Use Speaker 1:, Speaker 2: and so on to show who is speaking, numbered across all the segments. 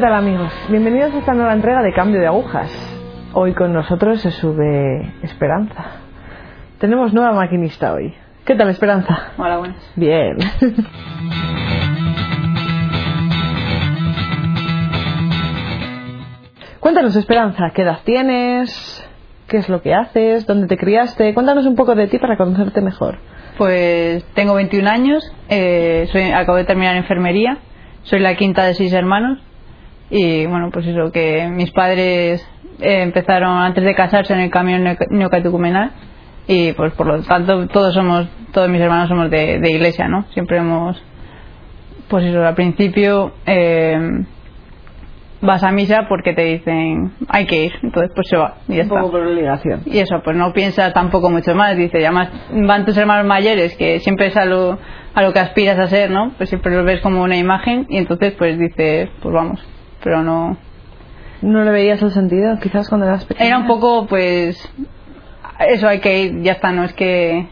Speaker 1: tal amigos? Bienvenidos a esta nueva entrega de Cambio de Agujas. Hoy con nosotros se sube Esperanza. Tenemos nueva maquinista hoy. ¿Qué tal Esperanza?
Speaker 2: Hola, buenas.
Speaker 1: Bien. Cuéntanos Esperanza, ¿qué edad tienes? ¿Qué es lo que haces? ¿Dónde te criaste? Cuéntanos un poco de ti para conocerte mejor.
Speaker 2: Pues tengo 21 años, eh, soy, acabo de terminar enfermería, soy la quinta de seis hermanos y bueno, pues eso, que mis padres eh, empezaron antes de casarse en el camión neocatecumenal y pues por lo tanto todos somos, todos mis hermanos somos de, de iglesia, ¿no? Siempre hemos, pues eso, al principio eh, vas a misa porque te dicen hay que ir, entonces pues se va y ya
Speaker 1: Un
Speaker 2: está.
Speaker 1: poco por obligación.
Speaker 2: Y eso, pues no piensas tampoco mucho más, dice, además van tus hermanos mayores, que siempre es a lo, a lo que aspiras a ser, ¿no? Pues siempre los ves como una imagen y entonces pues dices, pues vamos, pero no...
Speaker 1: ¿No le veías el sentido quizás cuando eras pequeña?
Speaker 2: Era un poco, pues, eso hay que ir, ya está, no es que...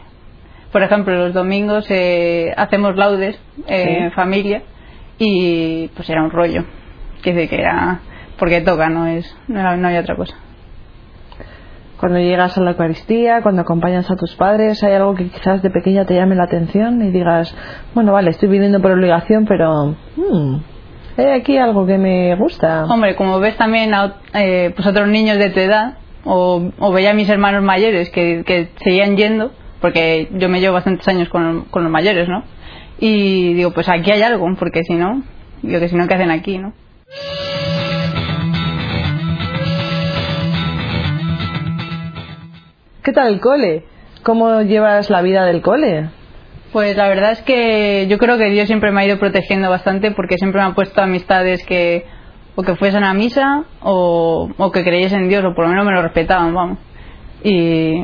Speaker 2: Por ejemplo, los domingos eh, hacemos laudes eh, en familia y pues era un rollo, que decir que era... Porque toca, no es no, era- no había otra cosa.
Speaker 1: Cuando llegas a la Eucaristía, cuando acompañas a tus padres, ¿hay algo que quizás de pequeña te llame la atención y digas, bueno, vale, estoy viniendo por obligación, pero hmm, hay aquí algo que me gusta?
Speaker 2: Hombre, como ves también a eh, pues otros niños de tu edad, o, o veía a mis hermanos mayores que, que seguían yendo, porque yo me llevo bastantes años con, con los mayores, ¿no? Y digo, pues aquí hay algo, porque si no, digo que si no, ¿qué hacen aquí, no?
Speaker 1: ¿Qué tal el cole? ¿Cómo llevas la vida del cole?
Speaker 2: Pues la verdad es que yo creo que Dios siempre me ha ido protegiendo bastante porque siempre me ha puesto amistades que o que fuesen a misa o, o que creyesen en Dios o por lo menos me lo respetaban, vamos. Y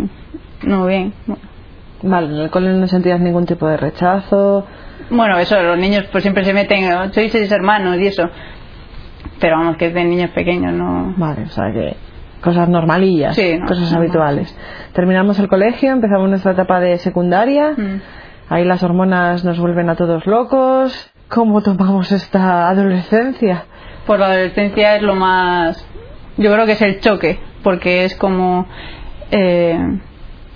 Speaker 2: no bien.
Speaker 1: Vale, en el cole no sentías ningún tipo de rechazo.
Speaker 2: Bueno, eso, los niños pues siempre se meten, "Oh, sois seis hermanos y eso. Pero vamos, que es de niños pequeños, no.
Speaker 1: Vale, o sea que cosas normalillas,
Speaker 2: Sí, no,
Speaker 1: cosas
Speaker 2: normal.
Speaker 1: habituales. Terminamos el colegio, empezamos nuestra etapa de secundaria.
Speaker 2: Mm.
Speaker 1: Ahí las hormonas nos vuelven a todos locos. ¿Cómo tomamos esta adolescencia?
Speaker 2: Por la adolescencia es lo más. Yo creo que es el choque, porque es como. eh,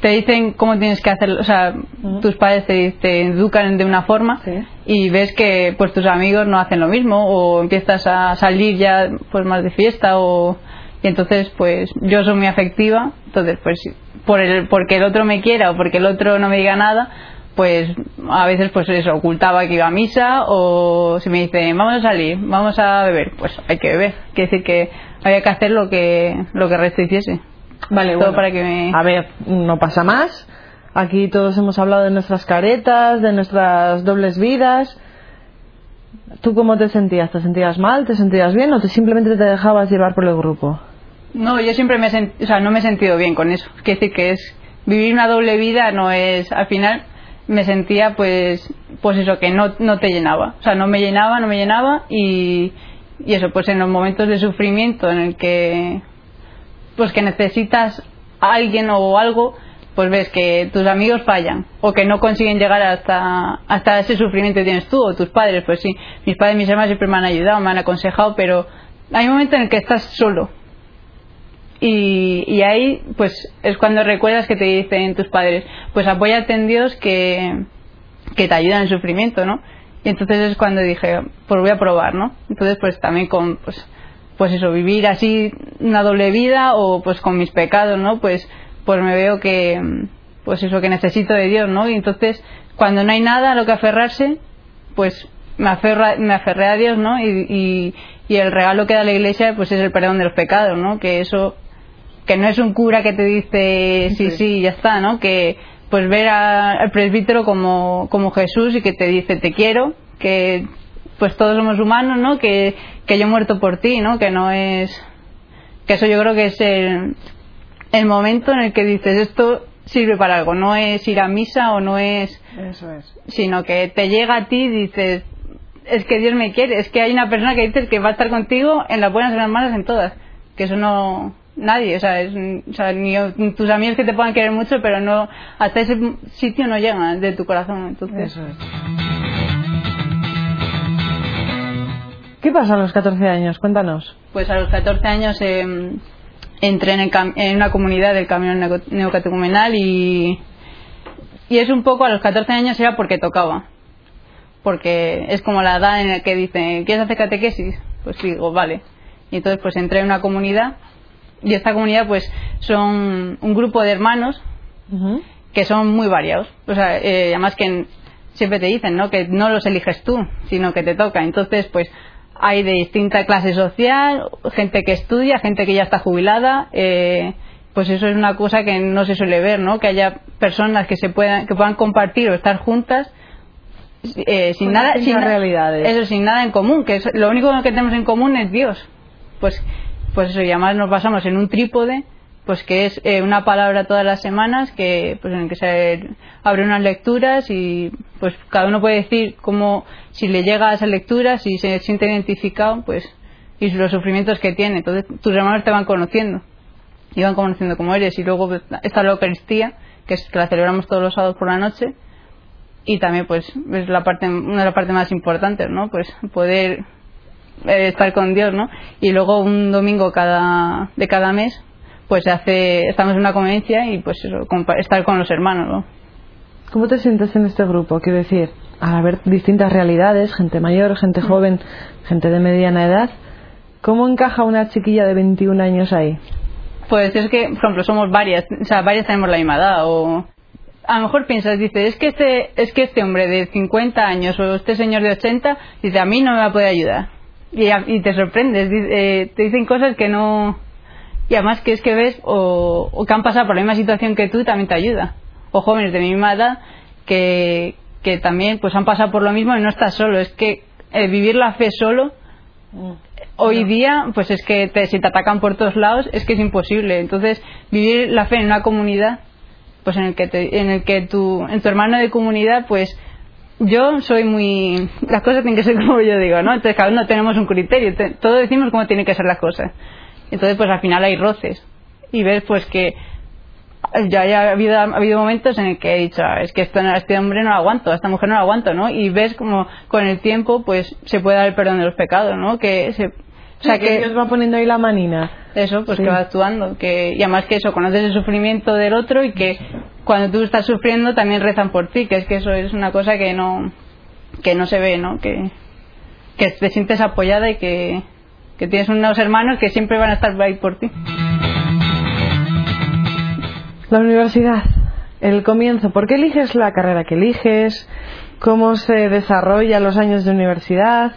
Speaker 2: te dicen cómo tienes que hacerlo, o sea, tus padres te, te educan de una forma
Speaker 1: Sí.
Speaker 2: y ves que pues tus amigos no hacen lo mismo o empiezas a salir ya pues más de fiesta o y entonces pues yo soy muy afectiva entonces pues por el porque el otro me quiera o porque el otro no me diga nada pues a veces pues eso ocultaba que iba a misa o si me dicen vamos a salir vamos a beber pues hay que beber quiere decir que había que hacer lo que lo que el resto hiciese
Speaker 1: Vale,
Speaker 2: Todo para que me-
Speaker 1: A ver, no pasa más. Aquí todos hemos hablado de nuestras caretas, de nuestras dobles vidas. ¿Tú cómo te sentías? ¿Te sentías mal? ¿Te sentías bien? ¿O te simplemente te dejabas llevar por el grupo?
Speaker 2: No, yo siempre me he sent- o sea, no me he sentido bien con eso. Quiere decir que es vivir una doble vida no es al final me sentía pues pues eso que no no te llenaba, o sea, no me llenaba, no me llenaba y y eso pues en los momentos de sufrimiento en el que pues que necesitas a alguien o algo pues ves que tus amigos fallan o que no consiguen llegar hasta hasta ese sufrimiento que tienes tú o tus padres pues sí. Mis padres mis hermanos siempre me han ayudado me han aconsejado pero hay un momento en el que estás solo y, y ahí pues es cuando recuerdas que te dicen tus padres pues apóyate en Dios que, que te ayuda en el sufrimiento ¿no? y entonces es cuando dije pues voy a probar ¿no? entonces pues también con pues, pues eso vivir así una doble vida o pues con mis pecados ¿no? pues pues me veo que pues eso que necesito de Dios ¿no? y entonces cuando no hay nada a lo que aferrarse pues me, aferra, me aferré a Dios ¿no? y, y, y el regalo que da la iglesia pues es el perdón de los pecados ¿no? que eso que no es un cura que te dice sí, sí, ya está, ¿no? Que pues ver a- al presbítero como, como Jesús y que te dice te quiero, que pues todos somos humanos, ¿no? Que, que yo he muerto por ti, ¿no? Que no es... Que eso yo creo que es el, el momento en el que dices esto sirve para algo, no es ir a misa o no es...
Speaker 1: Eso es.
Speaker 2: sino que te llega a ti y dices es que Dios me quiere, es que hay una persona que dices que va a estar contigo en las buenas y en las malas en todas, que eso no nadie, o sea, es, o sea, ni tus amigos que te puedan querer mucho, pero no hasta ese sitio no llegan de tu corazón, entonces
Speaker 1: Eso es. ¿Qué ¿Qué pasa a los 14 años? Cuéntanos.
Speaker 2: Pues a los 14 años eh, entré en, el cam- en una comunidad del camino neo- neocatecumenal y, y es un poco a los 14 años era porque tocaba. Porque es como la edad en la que dicen, ¿quieres hacer catequesis? Pues digo, vale. Y entonces pues entré en una comunidad y esta comunidad pues son un grupo de hermanos que son muy variados. O sea, eh, además que en- siempre te dicen, ¿no? Que no los eliges tú, sino que te toca. Entonces, pues hay de distinta clase social, gente que estudia, gente que ya está jubilada. eh, pues eso es una cosa que no se suele ver, ¿no? Que haya personas que se puedan que puedan compartir o estar juntas eh, sin nada, sin
Speaker 1: realidades.
Speaker 2: eso sin nada en común, que es- lo único que tenemos en común es Dios. Pues, pues eso, y además nos basamos en un trípode, pues que es eh, una palabra todas las semanas, que pues en el que se abre unas lecturas y pues cada uno puede decir cómo, si le llega a esa lectura, si se siente identificado, pues y los sufrimientos que tiene. Entonces tus hermanos te van conociendo y van conociendo cómo eres y luego está la Eucaristía, que es que la celebramos todos los sábados por la noche y también pues es la parte una de las partes más importantes no pues poder eh, estar con Dios no y luego un domingo cada de cada mes pues se hace estamos en una convivencia y pues eso, estar con los hermanos no
Speaker 1: ¿Cómo te sientes en este grupo? Quiero decir, al haber distintas realidades, gente mayor, gente joven, gente de mediana edad, ¿cómo encaja una chiquilla de 21 años ahí?
Speaker 2: pues es que por ejemplo somos varias o sea varias tenemos la misma edad o a lo mejor piensas dice es que este es que este hombre de 50 años o este señor de 80 dice a mí no me va a poder ayudar y, y te sorprendes eh, te dicen cosas que no y además que es que ves o, o que han pasado por la misma situación que tú también te ayuda. O jóvenes de mi misma edad que, que también pues han pasado por lo mismo y no estás solo. Es que eh, vivir la fe solo hoy día pues es que te, si te atacan por todos lados es que es imposible. Entonces vivir la fe en una comunidad pues en el que te- en el que tu en tu hermano de comunidad pues yo soy muy las cosas tienen que ser como yo digo no entonces cada uno tenemos un criterio te- todos decimos cómo tienen que ser las cosas entonces pues al final hay roces y ves pues que ya, ya ha, habido, ha habido momentos en el que he dicho "Ah, es que esto, este hombre no lo aguanto a esta mujer no lo aguanto no y ves como con el tiempo pues se puede dar el perdón de los pecados no que se o sea que
Speaker 1: Dios va poniendo ahí la manina.
Speaker 2: eso, pues
Speaker 1: Sí.
Speaker 2: que va actuando. Que, y además que eso, conoces el sufrimiento del otro y que cuando tú estás sufriendo también rezan por ti, que es que eso es una cosa que no, que no se ve, ¿no? Que, que te sientes apoyada y que, que tienes unos hermanos que siempre van a estar ahí por ti.
Speaker 1: La universidad, el comienzo. ¿Por qué eliges la carrera que eliges? ¿Cómo se desarrolla los años de universidad?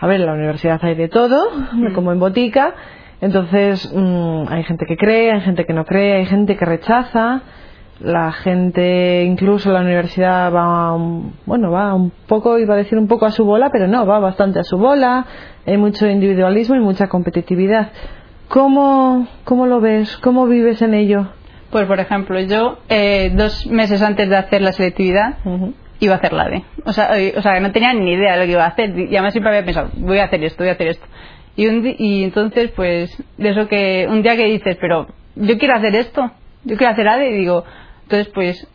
Speaker 1: A ver, en la universidad hay de todo, como en botica. Entonces, mm, hay gente que cree, hay gente que no cree, hay gente que rechaza. La gente, incluso la universidad va, un- bueno, va un poco, iba a decir un poco a su bola, pero no, va bastante a su bola. Hay mucho individualismo y mucha competitividad. ¿Cómo, cómo lo ves? ¿Cómo vives en ello?
Speaker 2: Pues, por ejemplo, yo eh, dos meses antes de hacer la selectividad iba a hacer la D. O sea, eh, o sea, no tenía ni idea de lo que iba a hacer. Y además siempre había pensado, voy a hacer esto, voy a hacer esto. Y, un y entonces, pues, de eso que un día que dices, pero yo quiero hacer esto, yo quiero hacer ADE, y digo, entonces, pues,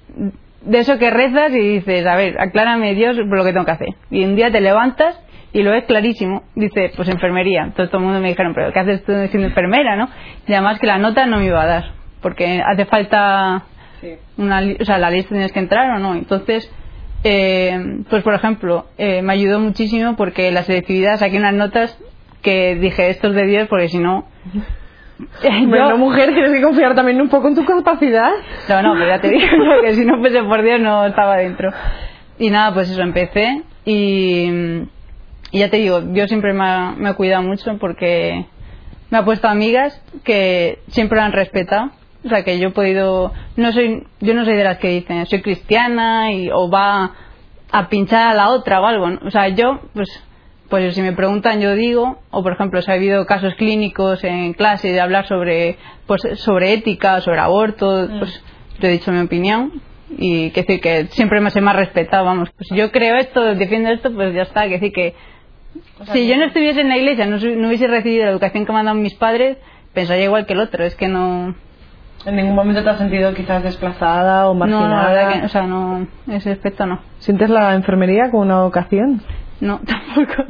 Speaker 2: de eso que rezas y dices, a ver, aclárame Dios por lo que tengo que hacer. Y un día te levantas y lo ves clarísimo. Dice, pues enfermería. Entonces todo el mundo me dijeron, pero ¿qué haces tú siendo enfermera, no? Y además que la nota no me iba a dar, porque hace falta una, o sea, la lista tienes que entrar o no. Entonces, eh, pues por ejemplo, eh, me ayudó muchísimo porque la selectividad saqué unas notas que dije, esto es de Dios, porque si no...
Speaker 1: Bueno, mujer, tienes que confiar también un poco en tu capacidad.
Speaker 2: No, no, pero ya te digo que si no fuese por Dios no estaba dentro. Y nada, pues eso, empecé y, y ya te digo, yo siempre me ha, me ha cuidado mucho porque me ha puesto amigas que siempre lo han respetado. O sea, que yo he podido, no soy, yo no soy de las que dicen, soy cristiana y, o va a pinchar a la otra o algo. ¿no? O sea, yo, pues, pues si me preguntan yo digo, o por ejemplo, si ha habido casos clínicos en clase de hablar sobre, pues, sobre ética, sobre aborto, pues yo he dicho mi opinión y que decir que siempre me se me ha respetado, vamos, pues yo creo esto, defiendo esto, pues ya está, que decir que si yo no estuviese en la iglesia, no, no hubiese recibido la educación que me han dado mis padres, pensaría igual que el otro, es que no,
Speaker 1: ¿En ningún momento te has sentido quizás desplazada o
Speaker 2: no, la
Speaker 1: marginada?
Speaker 2: verdad que, o sea, no, ese aspecto no.
Speaker 1: ¿Sientes la enfermería como una vocación?
Speaker 2: No, tampoco.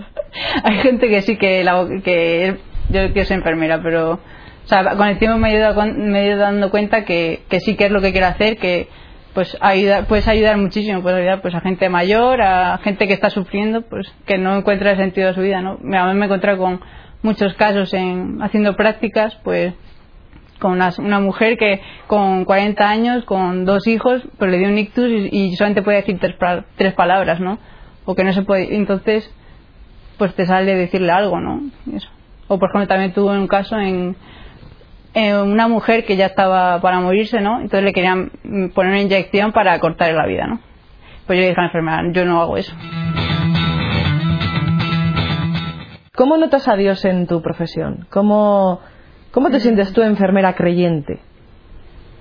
Speaker 2: Hay gente que sí que, la, que yo quiero ser enfermera, pero o sea, con el tiempo me he ido, me he ido dando cuenta que, que sí que es lo que quiero hacer, que pues ayuda, puedes ayudar muchísimo, puedes ayudar pues a gente mayor, a gente que está sufriendo, pues que no encuentra el sentido de su vida, ¿no? A mí me he encontrado con muchos casos en haciendo prácticas, pues con una, mujer que con 40 años, con dos hijos, pues le dio un ictus y, solamente puede decir tres, tres, palabras, ¿no? O que no se puede, entonces, pues te sale decirle algo, ¿no? Eso. O por ejemplo también tuve un caso en, en, una mujer que ya estaba para morirse, ¿no? Entonces le querían poner una inyección para cortarle la vida, ¿no? Pues yo le dije a la enfermera, yo no hago eso.
Speaker 1: ¿Cómo notas a Dios en tu profesión? ¿Cómo, ¿Cómo te sientes tú enfermera creyente?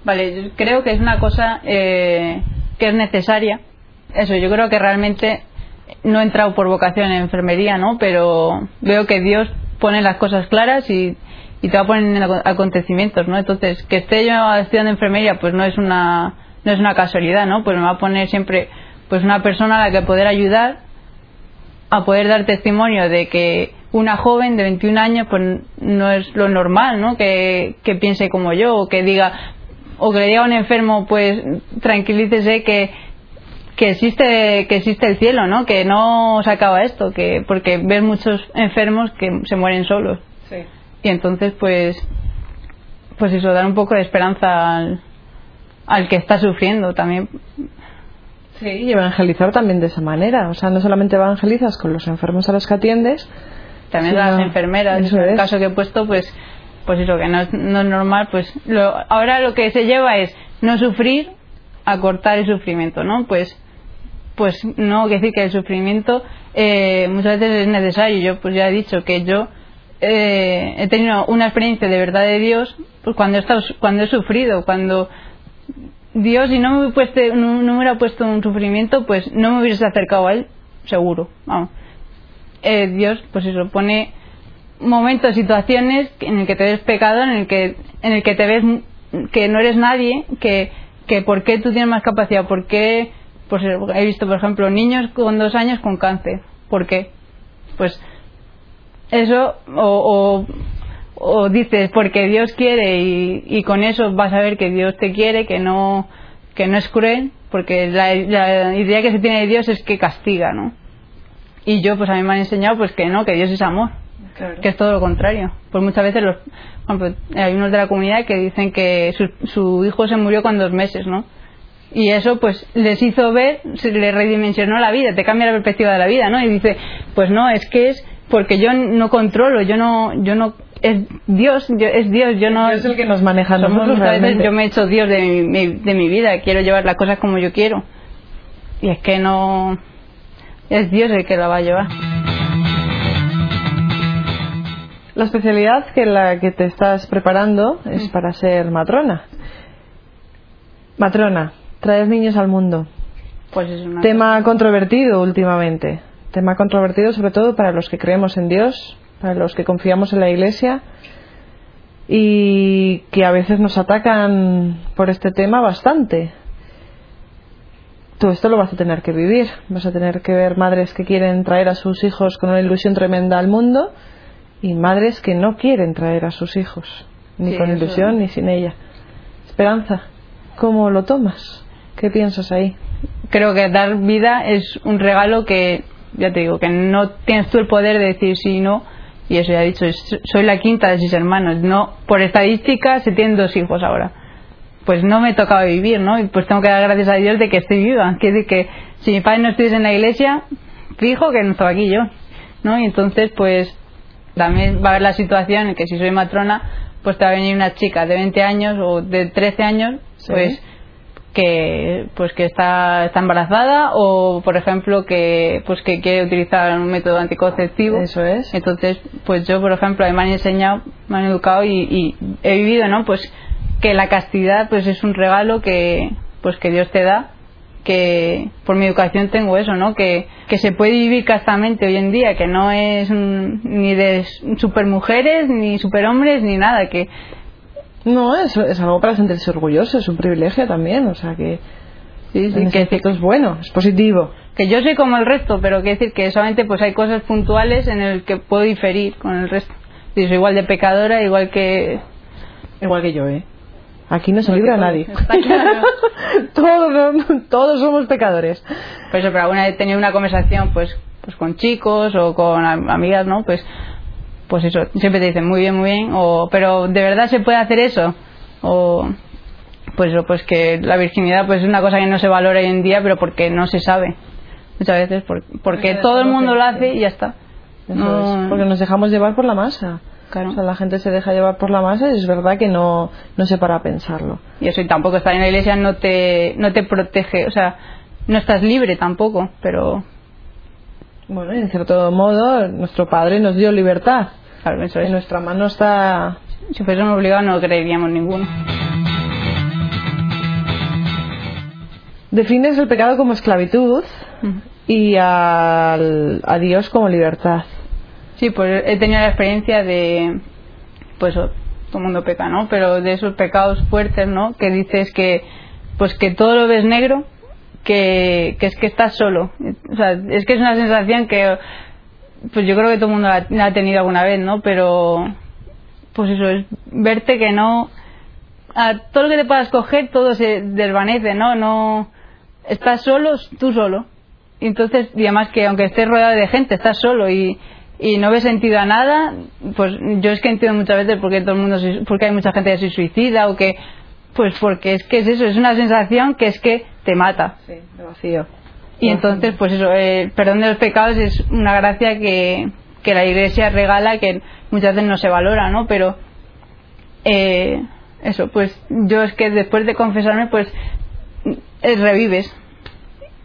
Speaker 2: Vale, yo creo que es una cosa eh, que es necesaria. Eso, yo creo que realmente no he entrado por vocación en enfermería, ¿no? Pero veo que Dios pone las cosas claras y, y te va a poner en acontecimientos, ¿no? Entonces, que esté yo estudiando enfermería, pues no es una no es una casualidad, ¿no? Pues me va a poner siempre pues una persona a la que poder ayudar a poder dar testimonio de que una joven de 21 años pues no es lo normal, ¿no? Que, piense como yo o que diga o que le diga a un enfermo pues tranquilícese que que existe que existe el cielo, ¿no? Que no se acaba esto, que porque ves muchos enfermos que se mueren solos. Sí. Y entonces pues pues eso dar un poco de esperanza al, al que está sufriendo también.
Speaker 1: Sí, y evangelizar también de esa manera. O sea, no solamente evangelizas con los enfermos a los que atiendes,
Speaker 2: también las enfermeras, en el caso que he puesto, pues, pues eso, que no es, no es normal, pues lo, ahora lo que se lleva es no sufrir, acortar el sufrimiento, ¿no? Pues, pues no, que decir que el sufrimiento eh, muchas veces es necesario. Yo pues ya he dicho que yo eh, he tenido una experiencia de verdad de Dios pues cuando he, estado, cuando he sufrido, cuando Dios, si no me, no, hubiera puesto un sufrimiento, pues no me hubiese acercado a Él, seguro. Vamos eh, Dios, pues eso, pone momentos, situaciones en el que te ves pecado, en el que, en el que te ves que no eres nadie, que, que por qué tú tienes más capacidad, por qué, pues he visto, por ejemplo, niños con dos años con cáncer, ¿por qué? Pues eso, o, o, dices porque Dios quiere y, y, con eso vas a ver que Dios te quiere, que no, que no es cruel, porque la, la idea que se tiene de Dios es que castiga, ¿no? Y yo, pues a mí me han enseñado pues que no, que Dios es amor. Que es todo lo contrario. Pues muchas veces los, hay unos de la comunidad que dicen que su, su hijo se murió con dos meses, ¿no? Y eso pues les hizo ver, se le redimensionó la vida, te cambia la perspectiva de la vida, ¿no? Y dice, pues no, es que es porque yo no controlo, yo no, yo no, es Dios, es Dios, yo no...
Speaker 1: Es el que nos maneja nosotros
Speaker 2: yo me he hecho Dios de mi, de mi vida, quiero llevar las cosas como yo quiero. Y es que no, es Dios el que la va a llevar.
Speaker 1: La especialidad que la que te estás preparando es mm. para ser matrona. Matrona, traer niños al mundo.
Speaker 2: Pues es una
Speaker 1: tema controvertido últimamente. Tema controvertido sobre todo para los que creemos en Dios, para los que confiamos en la Iglesia y que a veces nos atacan por este tema bastante todo esto lo vas a tener que vivir. Vas a tener que ver madres que quieren traer a sus hijos con una ilusión tremenda al mundo y madres que no quieren traer a sus hijos, ni con ilusión ni sin ella. Esperanza, ¿cómo lo tomas? ¿Qué piensas ahí?
Speaker 2: Creo que dar vida es un regalo que, ya te digo, que no tienes tú el poder de decir sí y no. Y eso ya he dicho, soy la quinta de seis hermanos. No, por estadística se tienen dos hijos ahora pues no me tocaba vivir, ¿no? Y pues tengo que dar gracias a Dios de que estoy viva. Que decir que si mi padre no estuviese en la iglesia, fijo que no estaba aquí yo, ¿no? Y entonces, pues también va a haber la situación en que si soy matrona, pues te va a venir una chica de 20 años o de 13 años, pues que pues que está, está embarazada o por ejemplo que pues que quiere utilizar un método anticonceptivo.
Speaker 1: Eso es.
Speaker 2: Entonces pues yo por ejemplo me han enseñado me han educado y, y he vivido no pues que la castidad pues es un regalo que pues que Dios te da que por mi educación tengo eso, ¿no? Que, que se puede vivir castamente hoy en día, que no es ni de supermujeres, ni superhombres, ni nada, que...
Speaker 1: No, es, es algo para sentirse orgulloso, es un privilegio también, o sea que...
Speaker 2: Sí, sí, que,
Speaker 1: es bueno, es positivo.
Speaker 2: que yo soy como el resto, pero quiere decir que solamente pues hay cosas puntuales en el que puedo diferir con el resto. Y soy igual de pecadora, igual que...
Speaker 1: Igual que yo, ¿eh? Aquí no se libra nadie.
Speaker 2: Claro.
Speaker 1: todos, todos somos pecadores.
Speaker 2: Por eso, pero alguna vez he tenido una conversación pues, pues con chicos o con am- amigas, ¿no? Pues, pues eso, siempre te dicen muy bien, muy bien, o, pero ¿de verdad se puede hacer eso? O, pues pues que la virginidad pues es una cosa que no se valora hoy en día, pero porque no se sabe. Muchas veces, por- porque todo el mundo lo hace y ya está. No-
Speaker 1: es, porque nos dejamos llevar por la masa.
Speaker 2: Claro.
Speaker 1: O sea, la gente se deja llevar por la masa y es verdad que no, no se para a pensarlo.
Speaker 2: Y eso, y tampoco estar en la iglesia no te, no te protege, o sea, no estás libre tampoco, pero
Speaker 1: Bueno, en cierto modo, nuestro Padre nos dio libertad.
Speaker 2: Claro, eso
Speaker 1: En
Speaker 2: es.
Speaker 1: nuestra mano está.
Speaker 2: Si fuésemos obligados no creeríamos ninguno.
Speaker 1: Defines el pecado como esclavitud y al- a Dios como libertad.
Speaker 2: Sí, pues he tenido la experiencia de, pues o- todo el mundo peca, ¿no? Pero de esos pecados fuertes, ¿no? Que dices que, pues que todo lo ves negro, que, que es que estás solo. O sea, es que es una sensación que, pues yo creo que todo el mundo la, ha tenido alguna vez, ¿no? Pero, pues eso, es verte que no, a todo lo que te puedas coger, todo se desvanece, ¿no? No, estás solo, tú solo. Y entonces, y además que aunque estés rodeado de gente, estás solo y, no ves sentido a nada, pues yo es que entiendo muchas veces porque todo el mundo, porque hay mucha gente que se suicida o que, pues porque es que es eso, es una sensación que es que te mata.
Speaker 1: Sí, de vacío.
Speaker 2: Y entonces, pues eso, el perdón de los pecados es una gracia que, que la iglesia regala que muchas veces no se valora, ¿no? Pero, eh, eso, pues yo es que después de confesarme, pues eh, revives.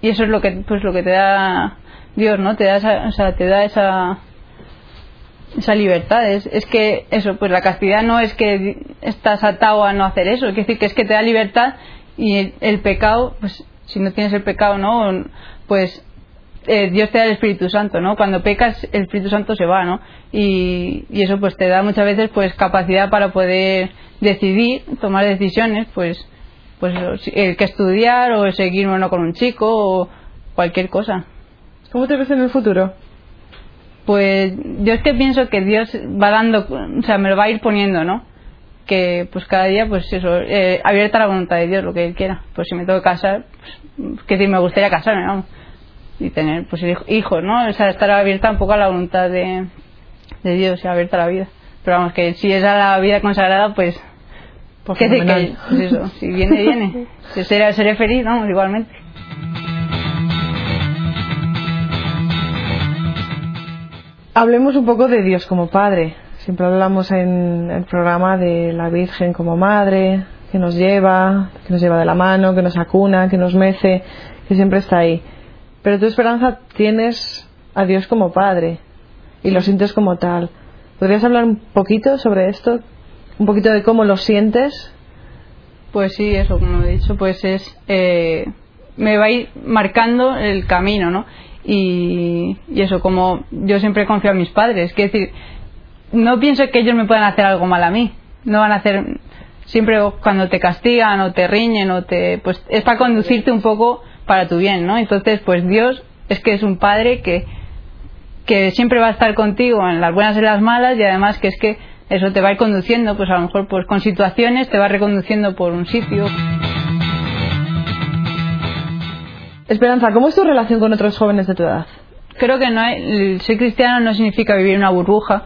Speaker 2: Y eso es lo que, pues lo que te da Dios, ¿no? Te da esa, o sea, te da esa, esa libertad. Es, es que eso, pues la castidad no es que estás atado a no hacer eso, es decir, que es que te da libertad y el, el pecado, pues si no tienes el pecado, ¿no? Pues eh, Dios te da el Espíritu Santo, ¿no? Cuando pecas, el Espíritu Santo se va, ¿no? Y, y eso pues te da muchas veces pues capacidad para poder decidir, tomar decisiones, pues pues el que estudiar o seguir uno con un chico o cualquier cosa.
Speaker 1: ¿Cómo te ves en el futuro?
Speaker 2: Pues yo es que pienso que Dios va dando, o sea, me lo va a ir poniendo, ¿no? Que pues cada día, pues eso, eh, abierta a la voluntad de Dios, lo que Él quiera. Pues si me tengo que casar, pues, que decir, me gustaría casarme, vamos. Y tener, pues hij- hijos, ¿no? O sea, estar abierta un poco a la voluntad de, de Dios y abierta a la vida. Pero vamos, que si es a la vida consagrada, pues,
Speaker 1: Pues
Speaker 2: ¿qué decir que,
Speaker 1: fenomenal.
Speaker 2: pues eso, si viene, viene. Si seré, seré feliz, vamos, igualmente.
Speaker 1: Hablemos un poco de Dios como Padre. Siempre hablamos en el programa de la Virgen como Madre, que nos lleva, que nos lleva de la mano, que nos acuna, que nos mece, que siempre está ahí. Pero tu esperanza tienes a Dios como Padre y lo sientes como tal. ¿Podrías hablar un poquito sobre esto? Un poquito de cómo lo sientes.
Speaker 2: Pues sí, eso, como he dicho, pues es. eh, me va a ir marcando el camino, ¿no? Y, eso, como yo siempre confío en mis padres, quiero decir, no pienso que ellos me puedan hacer algo mal a mí. No van a hacer. Siempre cuando te castigan o te riñen o te. Pues es para conducirte un poco para tu bien, ¿no? Entonces, pues Dios es que es un padre que que siempre va a estar contigo en las buenas y las malas y además que es que eso te va a ir conduciendo, pues a lo mejor pues con situaciones te va reconduciendo por un sitio.
Speaker 1: Esperanza, ¿cómo es tu relación con otros jóvenes de tu edad?
Speaker 2: Creo que no hay, el ser cristiano no significa vivir una burbuja,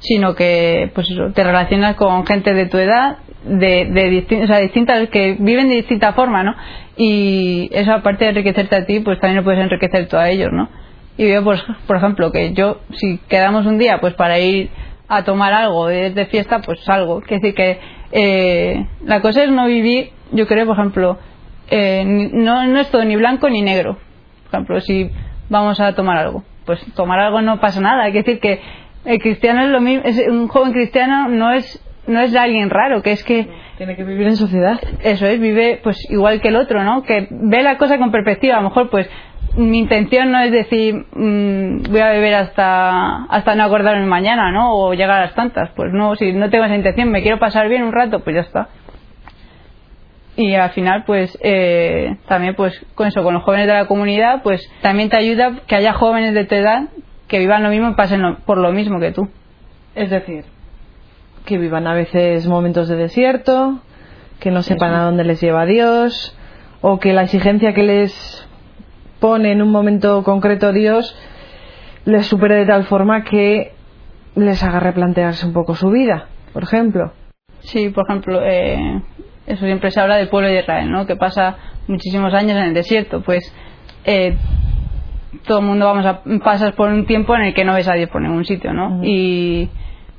Speaker 2: sino que pues eso, te relacionas con gente de tu edad, de, de distin- o sea, distintas, que viven de distinta forma, ¿no? Y eso aparte de enriquecerte a ti, pues también lo puedes enriquecer tú a ellos, ¿no? Y veo, pues, por ejemplo, que yo, si quedamos un día, pues para ir a tomar algo de, fiesta, pues salgo. Es decir, que eh, la cosa es no vivir, yo creo, por ejemplo, eh, no, no es todo ni blanco ni negro. Por ejemplo, si vamos a tomar algo, pues tomar algo no pasa nada. Que decir que el cristiano es lo mismo, es, un joven cristiano no es no es alguien raro, que es que
Speaker 1: Tiene que vivir en sociedad.
Speaker 2: eso es, vive pues igual que el otro, ¿no? Que ve la cosa con perspectiva. A lo mejor pues mi intención no es decir mm, voy a beber hasta hasta no acordarme mañana, ¿no? O llegar a las tantas. Pues no, si no tengo esa intención, me quiero pasar bien un rato, pues ya está. y al final pues eh, también pues con eso con los jóvenes de la comunidad pues también te ayuda que haya jóvenes de tu edad que vivan lo mismo y pasen lo- por lo mismo que tú
Speaker 1: Es decir, que vivan a veces momentos de desierto, que no sepan a dónde les lleva Dios, o que la exigencia que les pone en un momento concreto Dios les supere de tal forma que les haga replantearse un poco su vida, por ejemplo.
Speaker 2: Sí, por ejemplo, eh, eso siempre se habla del pueblo de Israel, ¿no? Que pasa muchísimos años en el desierto. Pues eh, todo el mundo vamos a pasas por un tiempo en el que no ves a Dios por ningún sitio, ¿no? Y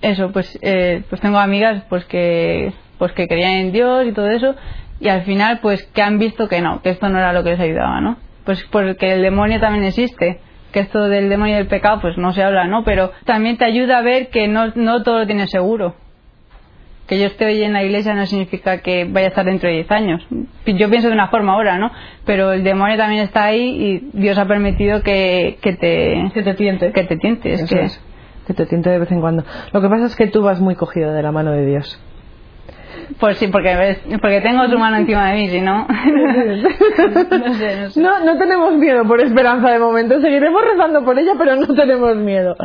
Speaker 2: eso, pues, eh, pues tengo amigas, pues que, pues que creían en Dios y todo eso, y al final, pues que han visto que no, que esto no era lo que les ayudaba, ¿no? Pues porque el demonio también existe. Que esto del demonio y del pecado, pues no se habla, ¿no? Pero también te ayuda a ver que no, no todo lo tienes seguro que yo esté hoy en la iglesia no significa que vaya a estar dentro de 10 años. Yo pienso de una forma ahora, ¿no? Pero el demonio también está ahí y Dios ha permitido que, que te
Speaker 1: Que te tiente.
Speaker 2: que te tientes.
Speaker 1: Eso
Speaker 2: que,
Speaker 1: es, que te tiente de vez en cuando. Lo que pasa es que tú vas muy cogido de la mano de Dios.
Speaker 2: Pues sí, porque, porque tengo su mano encima de mí, si no. no sé, no sé.
Speaker 1: No, no tenemos miedo por Esperanza de momento. Seguiremos rezando por ella, pero no tenemos miedo.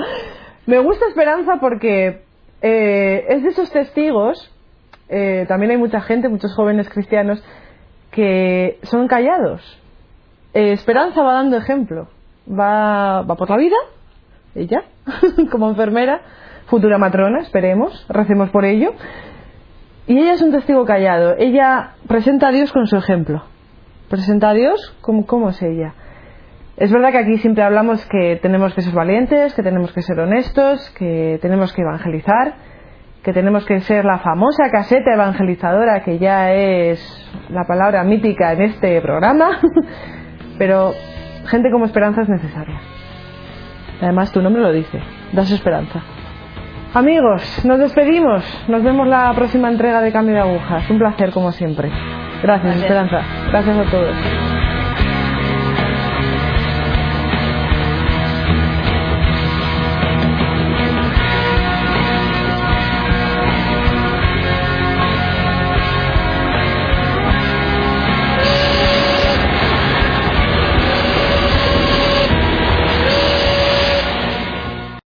Speaker 1: Me gusta Esperanza porque eh, es de esos testigos. eh, también hay mucha gente, muchos jóvenes cristianos, que son callados. Eh, Esperanza va dando ejemplo. Va, va por la vida, ella, como enfermera, futura matrona, esperemos, recemos por ello. Y ella es un testigo callado. Ella presenta a Dios con su ejemplo. Presenta a Dios como, como es ella. Es verdad que aquí siempre hablamos que tenemos que ser valientes, que tenemos que ser honestos, que tenemos que evangelizar, que tenemos que ser la famosa caseta evangelizadora que ya es la palabra mítica en este programa. Pero gente como esperanza es necesaria. Además, tu nombre lo dice, das esperanza. Amigos, nos despedimos. Nos vemos la próxima entrega de Cambio de Agujas. Un placer, como siempre. Gracias,
Speaker 2: Gracias.
Speaker 1: Esperanza. Gracias a todos.